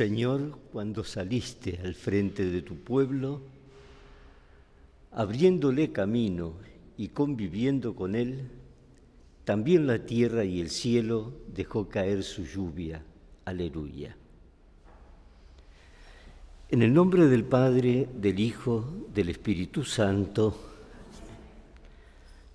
Señor, cuando saliste al frente de tu pueblo, abriéndole camino y conviviendo con él, también la tierra y el cielo dejó caer su lluvia. Aleluya. En el nombre del Padre, del Hijo, del Espíritu Santo,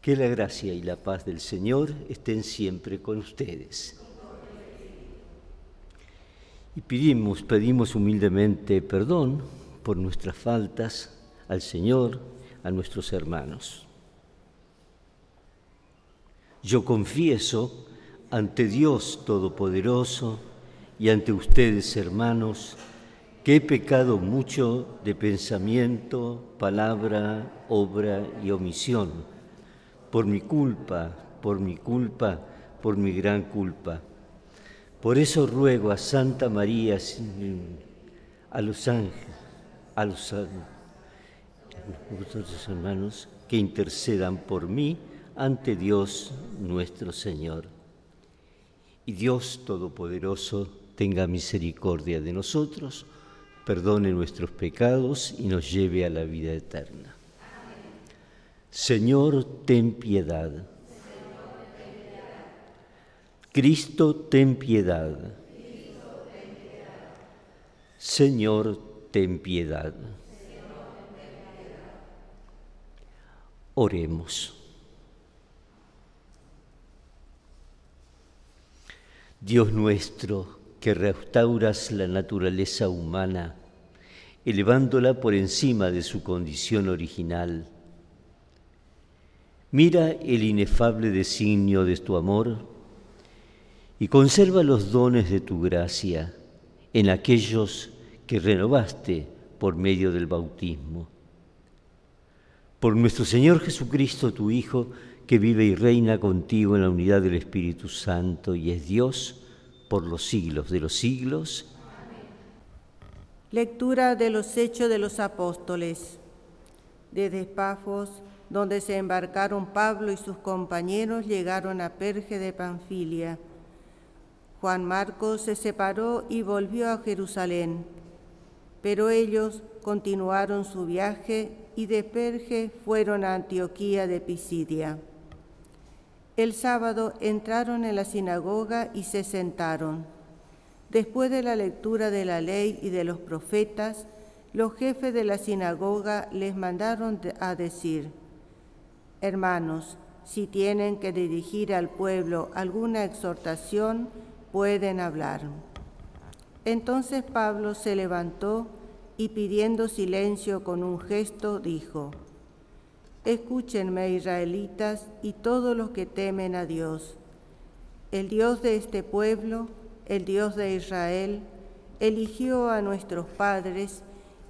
que la gracia y la paz del Señor estén siempre con ustedes. Y pedimos, pedimos humildemente perdón por nuestras faltas al Señor, a nuestros hermanos. Yo confieso ante Dios Todopoderoso y ante ustedes, hermanos, que he pecado mucho de pensamiento, palabra, obra y omisión, por mi culpa, por mi culpa, por mi gran culpa por eso ruego a Santa María, a los ángeles, a los hermanos, que intercedan por mí ante Dios nuestro Señor. Y Dios Todopoderoso tenga misericordia de nosotros, perdone nuestros pecados y nos lleve a la vida eterna. Señor, ten piedad. Cristo, ten piedad. Señor, ten piedad. Oremos. Dios nuestro, que restauras la naturaleza humana, elevándola por encima de su condición original, mira el inefable designio de tu amor y conserva los dones de tu gracia en aquellos que renovaste por medio del bautismo. Por nuestro Señor Jesucristo, tu Hijo, que vive y reina contigo en la unidad del Espíritu Santo y es Dios por los siglos de los siglos. Lectura de los Hechos de los Apóstoles. Desde Pafos, donde se embarcaron Pablo y sus compañeros, llegaron a Perge de Panfilia Juan Marcos se separó y volvió a Jerusalén, pero ellos continuaron su viaje y de Perge fueron a Antioquía de Pisidia. El sábado entraron en la sinagoga y se sentaron. Después de la lectura de la ley y de los profetas, los jefes de la sinagoga les mandaron a decir, Hermanos, si tienen que dirigir al pueblo alguna exhortación, pueden hablar. Entonces Pablo se levantó y pidiendo silencio con un gesto dijo, Escúchenme israelitas y todos los que temen a Dios. El Dios de este pueblo, el Dios de Israel, eligió a nuestros padres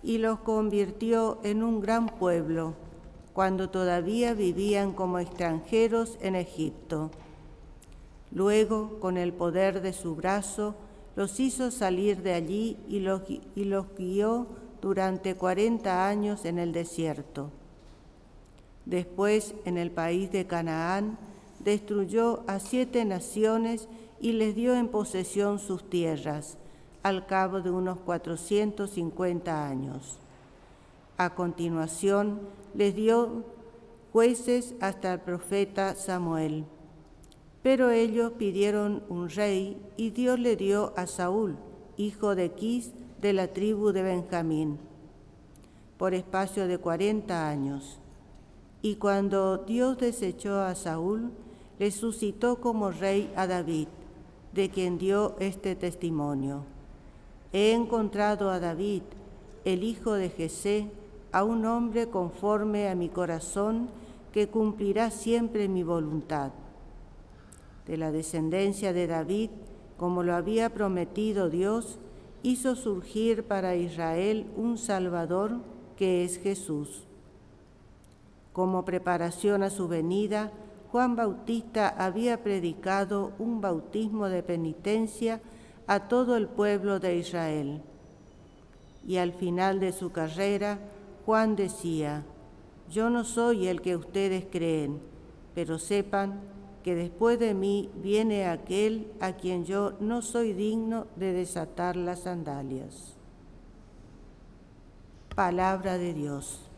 y los convirtió en un gran pueblo cuando todavía vivían como extranjeros en Egipto Luego, con el poder de su brazo, los hizo salir de allí y los, guió durante cuarenta años en el desierto. Después, en el país de Canaán, destruyó a siete naciones y les dio en posesión sus tierras, al cabo de unos 450 años. A continuación, les dio jueces hasta el profeta Samuel. Pero ellos pidieron un rey y Dios le dio a Saúl, hijo de Quis, de la tribu de Benjamín, por espacio de cuarenta años. Y cuando Dios desechó a Saúl, le suscitó como rey a David, de quien dio este testimonio. He encontrado a David, el hijo de Jesé, a un hombre conforme a mi corazón, que cumplirá siempre mi voluntad de la descendencia de David, como lo había prometido Dios, hizo surgir para Israel un Salvador que es Jesús. Como preparación a su venida, Juan Bautista había predicado un bautismo de penitencia a todo el pueblo de Israel. Y al final de su carrera, Juan decía, yo no soy el que ustedes creen, pero sepan que después de mí viene aquel a quien yo no soy digno de desatar las sandalias. Palabra de Dios.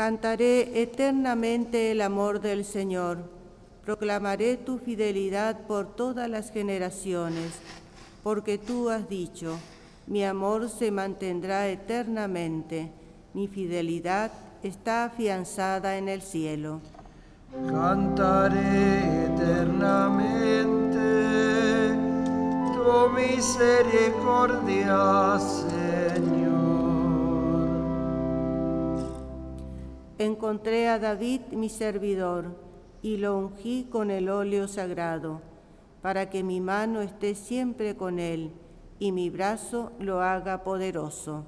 Cantaré eternamente el amor del Señor, proclamaré tu fidelidad por todas las generaciones, porque tú has dicho, mi amor se mantendrá eternamente, mi fidelidad está afianzada en el cielo. Cantaré eternamente tu misericordia, encontré a David mi servidor y lo ungí con el óleo sagrado, para que mi mano esté siempre con él y mi brazo lo haga poderoso.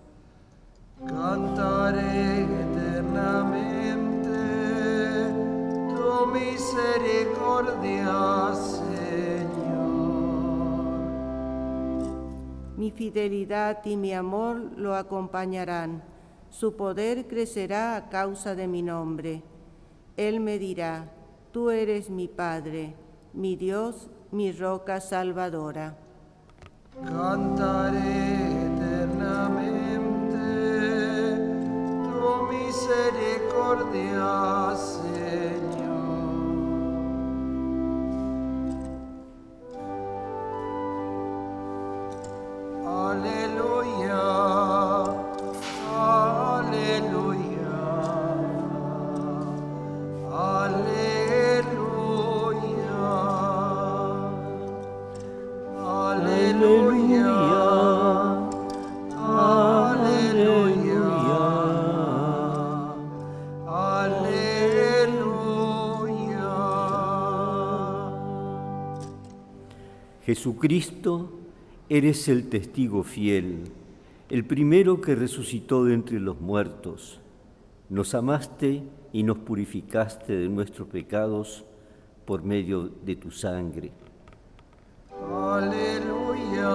Cantaré eternamente tu misericordia, Señor. Mi fidelidad y mi amor lo acompañarán su poder crecerá a causa de mi nombre. Él me dirá, tú eres mi Padre, mi Dios, mi roca salvadora. Cantaré eternamente tu misericordia, Jesucristo, eres el testigo fiel, el primero que resucitó de entre los muertos. Nos amaste y nos purificaste de nuestros pecados por medio de tu sangre. Aleluya,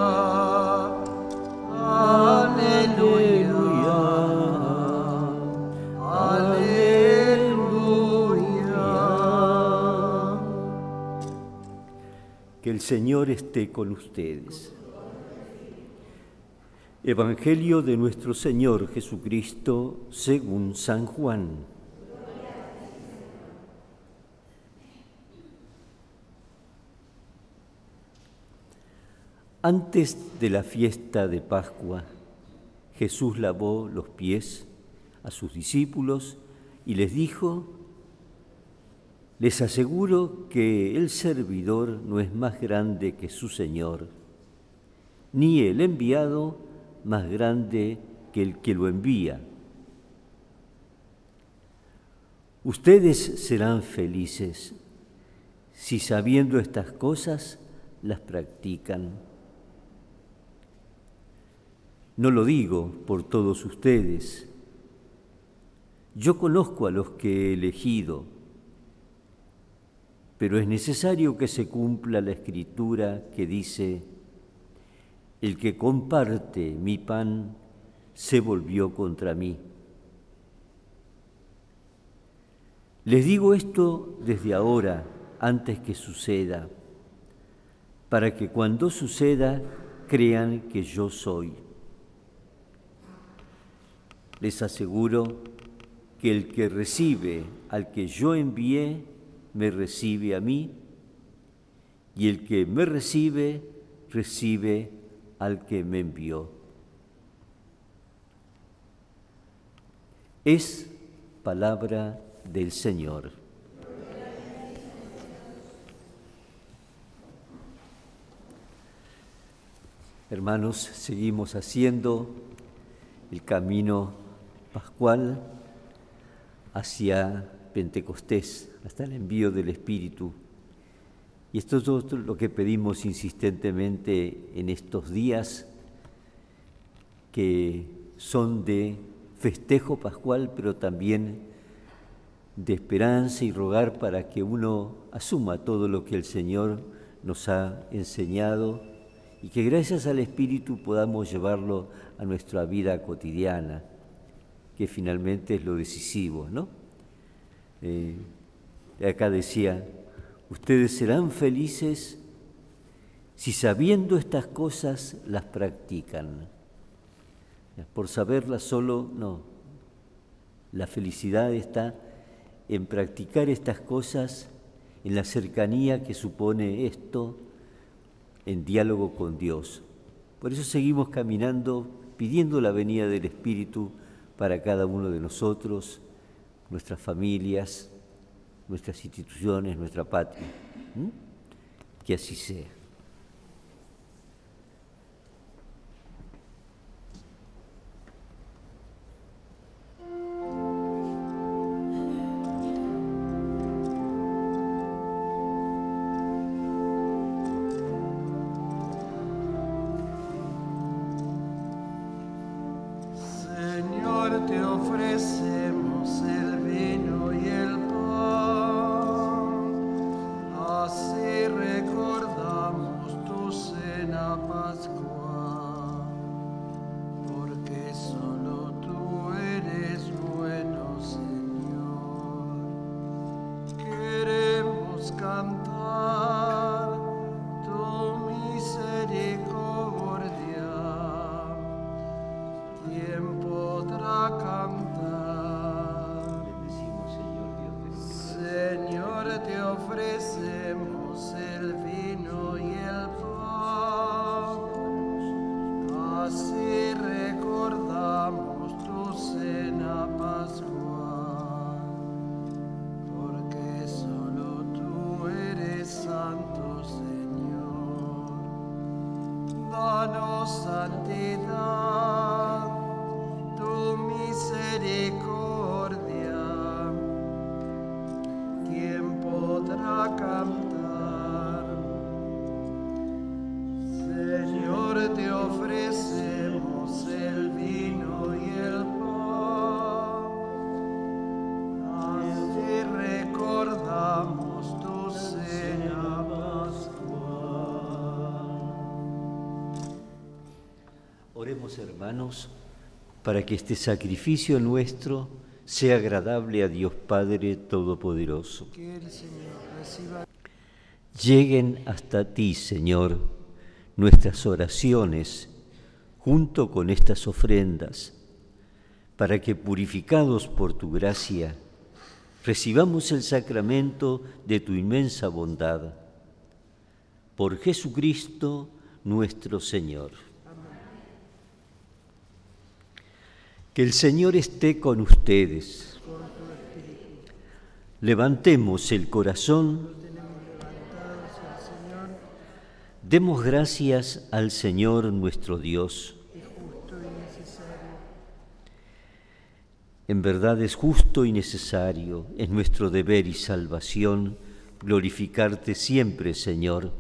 aleluya, Que el Señor esté con ustedes. Evangelio de nuestro Señor Jesucristo según San Juan. Antes de la fiesta de Pascua, Jesús lavó los pies a sus discípulos y les dijo, les aseguro que el servidor no es más grande que su Señor, ni el enviado más grande que el que lo envía. Ustedes serán felices si sabiendo estas cosas las practican. No lo digo por todos ustedes. Yo conozco a los que he elegido pero es necesario que se cumpla la escritura que dice, el que comparte mi pan se volvió contra mí. Les digo esto desde ahora, antes que suceda, para que cuando suceda crean que yo soy. Les aseguro que el que recibe al que yo envié, me recibe a mí, y el que me recibe, recibe al que me envió. Es palabra del Señor. Hermanos, seguimos haciendo el camino pascual hacia Pentecostés, hasta el envío del Espíritu. Y esto es lo que pedimos insistentemente en estos días, que son de festejo pascual, pero también de esperanza y rogar para que uno asuma todo lo que el Señor nos ha enseñado y que gracias al Espíritu podamos llevarlo a nuestra vida cotidiana, que finalmente es lo decisivo, ¿no? Eh, acá decía, ustedes serán felices si sabiendo estas cosas las practican. Por saberlas solo, no. La felicidad está en practicar estas cosas, en la cercanía que supone esto, en diálogo con Dios. Por eso seguimos caminando pidiendo la venida del Espíritu para cada uno de nosotros, nuestras familias, nuestras instituciones, nuestra patria. Que así sea. tiempo traca. Hermanos, para que este sacrificio nuestro sea agradable a Dios Padre Todopoderoso. Lleguen hasta ti, Señor, nuestras oraciones junto con estas ofrendas, para que purificados por tu gracia, recibamos el sacramento de tu inmensa bondad. Por Jesucristo nuestro Señor. Que el Señor esté con ustedes. Levantemos el corazón. Demos gracias al Señor nuestro Dios. En verdad es justo y necesario, es nuestro deber y salvación glorificarte siempre, Señor.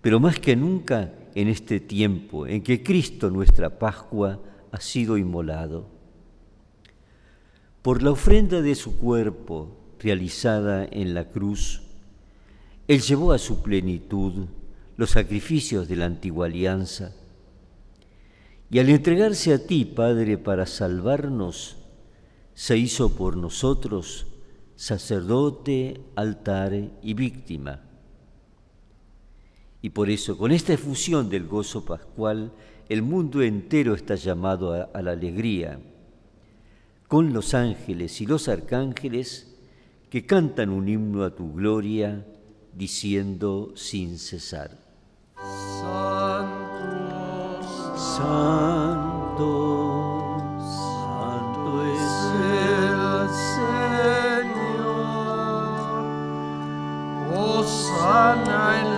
Pero más que nunca en este tiempo en que Cristo, nuestra Pascua, ha sido inmolado. Por la ofrenda de su cuerpo realizada en la cruz, Él llevó a su plenitud los sacrificios de la antigua alianza. Y al entregarse a ti, Padre, para salvarnos, se hizo por nosotros sacerdote, altar y víctima. Y por eso, con esta efusión del gozo pascual, el mundo entero está llamado a, la alegría, con los ángeles y los arcángeles que cantan un himno a tu gloria, diciendo sin cesar. Santo, Santo, Santo es el Señor, sana en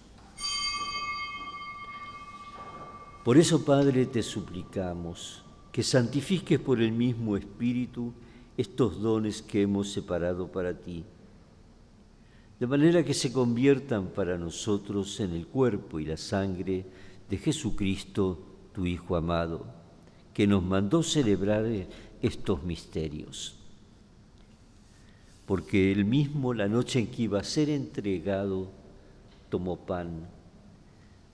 Por eso, Padre, te suplicamos que santifiques por el mismo Espíritu estos dones que hemos separado para ti, de manera que se conviertan para nosotros en el cuerpo y la sangre de Jesucristo, tu Hijo amado, que nos mandó celebrar estos misterios. Porque él mismo, la noche en que iba a ser entregado, tomó pan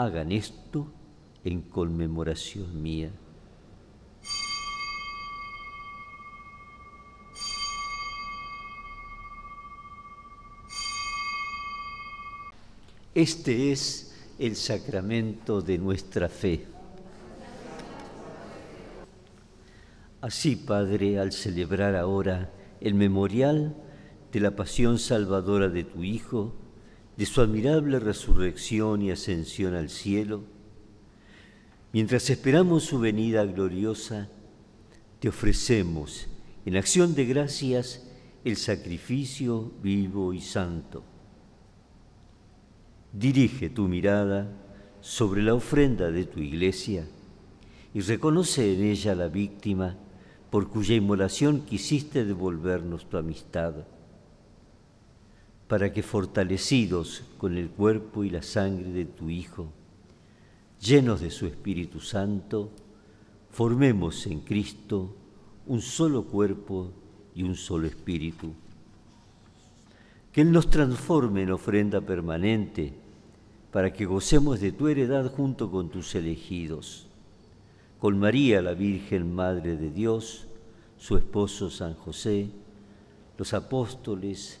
hagan esto en conmemoración mía. Este es el sacramento de nuestra fe. Así, Padre, al celebrar ahora el memorial de la pasión salvadora de tu Hijo, de su admirable resurrección y ascensión al cielo, mientras esperamos su venida gloriosa, te ofrecemos en acción de gracias el sacrificio vivo y santo. Dirige tu mirada sobre la ofrenda de tu iglesia y reconoce en ella la víctima por cuya inmolación quisiste devolvernos tu amistad para que fortalecidos con el cuerpo y la sangre de tu Hijo, llenos de su Espíritu Santo, formemos en Cristo un solo cuerpo y un solo espíritu. Que Él nos transforme en ofrenda permanente para que gocemos de tu heredad junto con tus elegidos, con María la Virgen Madre de Dios, su esposo San José, los apóstoles,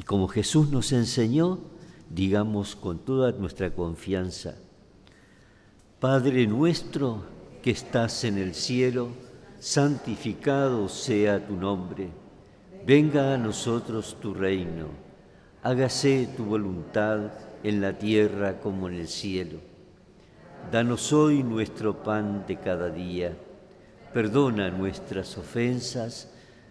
Y como Jesús nos enseñó, digamos con toda nuestra confianza, Padre nuestro que estás en el cielo, santificado sea tu nombre, venga a nosotros tu reino, hágase tu voluntad en la tierra como en el cielo. Danos hoy nuestro pan de cada día, perdona nuestras ofensas,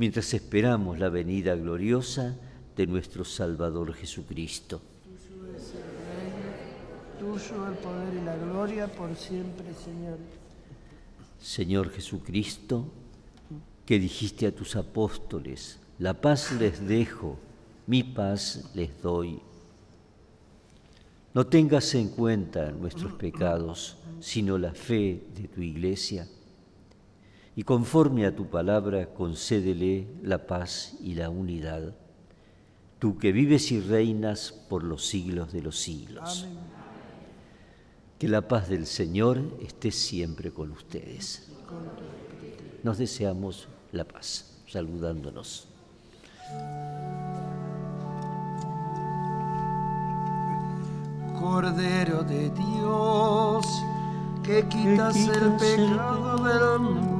mientras esperamos la venida gloriosa de nuestro Salvador Jesucristo. tuyo el poder y la gloria por siempre, Señor. Señor Jesucristo, que dijiste a tus apóstoles, la paz les dejo, mi paz les doy. No tengas en cuenta nuestros pecados, sino la fe de tu iglesia. Y conforme a tu palabra, concédele la paz y la unidad. Tú que vives y reinas por los siglos de los siglos. Que la paz del Señor esté siempre con ustedes. Nos deseamos la paz, saludándonos. Cordero de Dios, que quitas el pecado del mundo,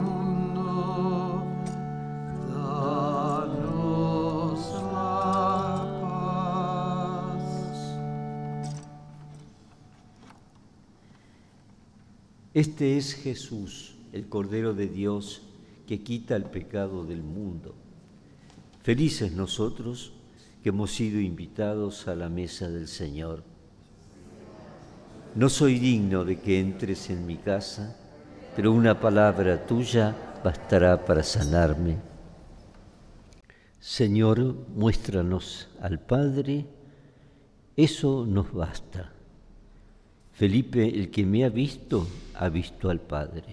Este es Jesús, el Cordero de Dios, que quita el pecado del mundo. Felices nosotros que hemos sido invitados a la mesa del Señor. No soy digno de que entres en mi casa, pero una palabra tuya bastará para sanarme. Señor, muéstranos al Padre, eso nos basta. Felipe, el que me ha visto, ha visto al Padre.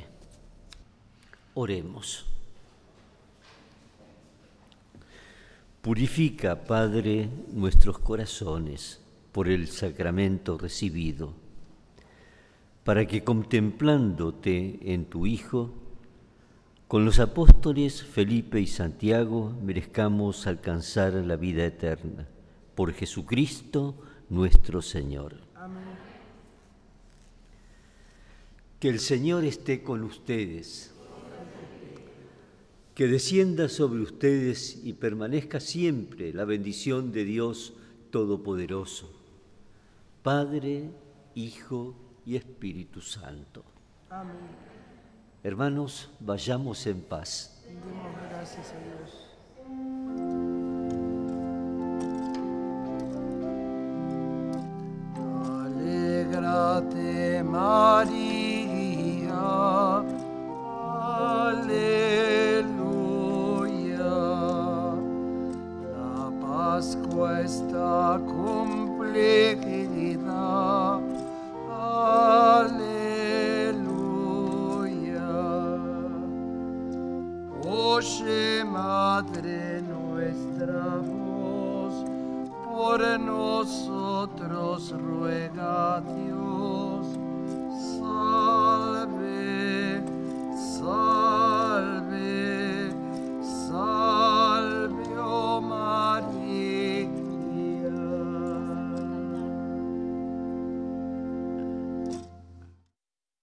Oremos. Purifica, Padre, nuestros corazones por el sacramento recibido, para que contemplándote en tu Hijo, con los apóstoles Felipe y Santiago merezcamos alcanzar la vida eterna. Por Jesucristo nuestro Señor. Que el Señor esté con ustedes. Que descienda sobre ustedes y permanezca siempre la bendición de Dios Todopoderoso, Padre, Hijo y Espíritu Santo. Amén. Hermanos, vayamos en paz. Demos gracias a Dios. Alégrate María,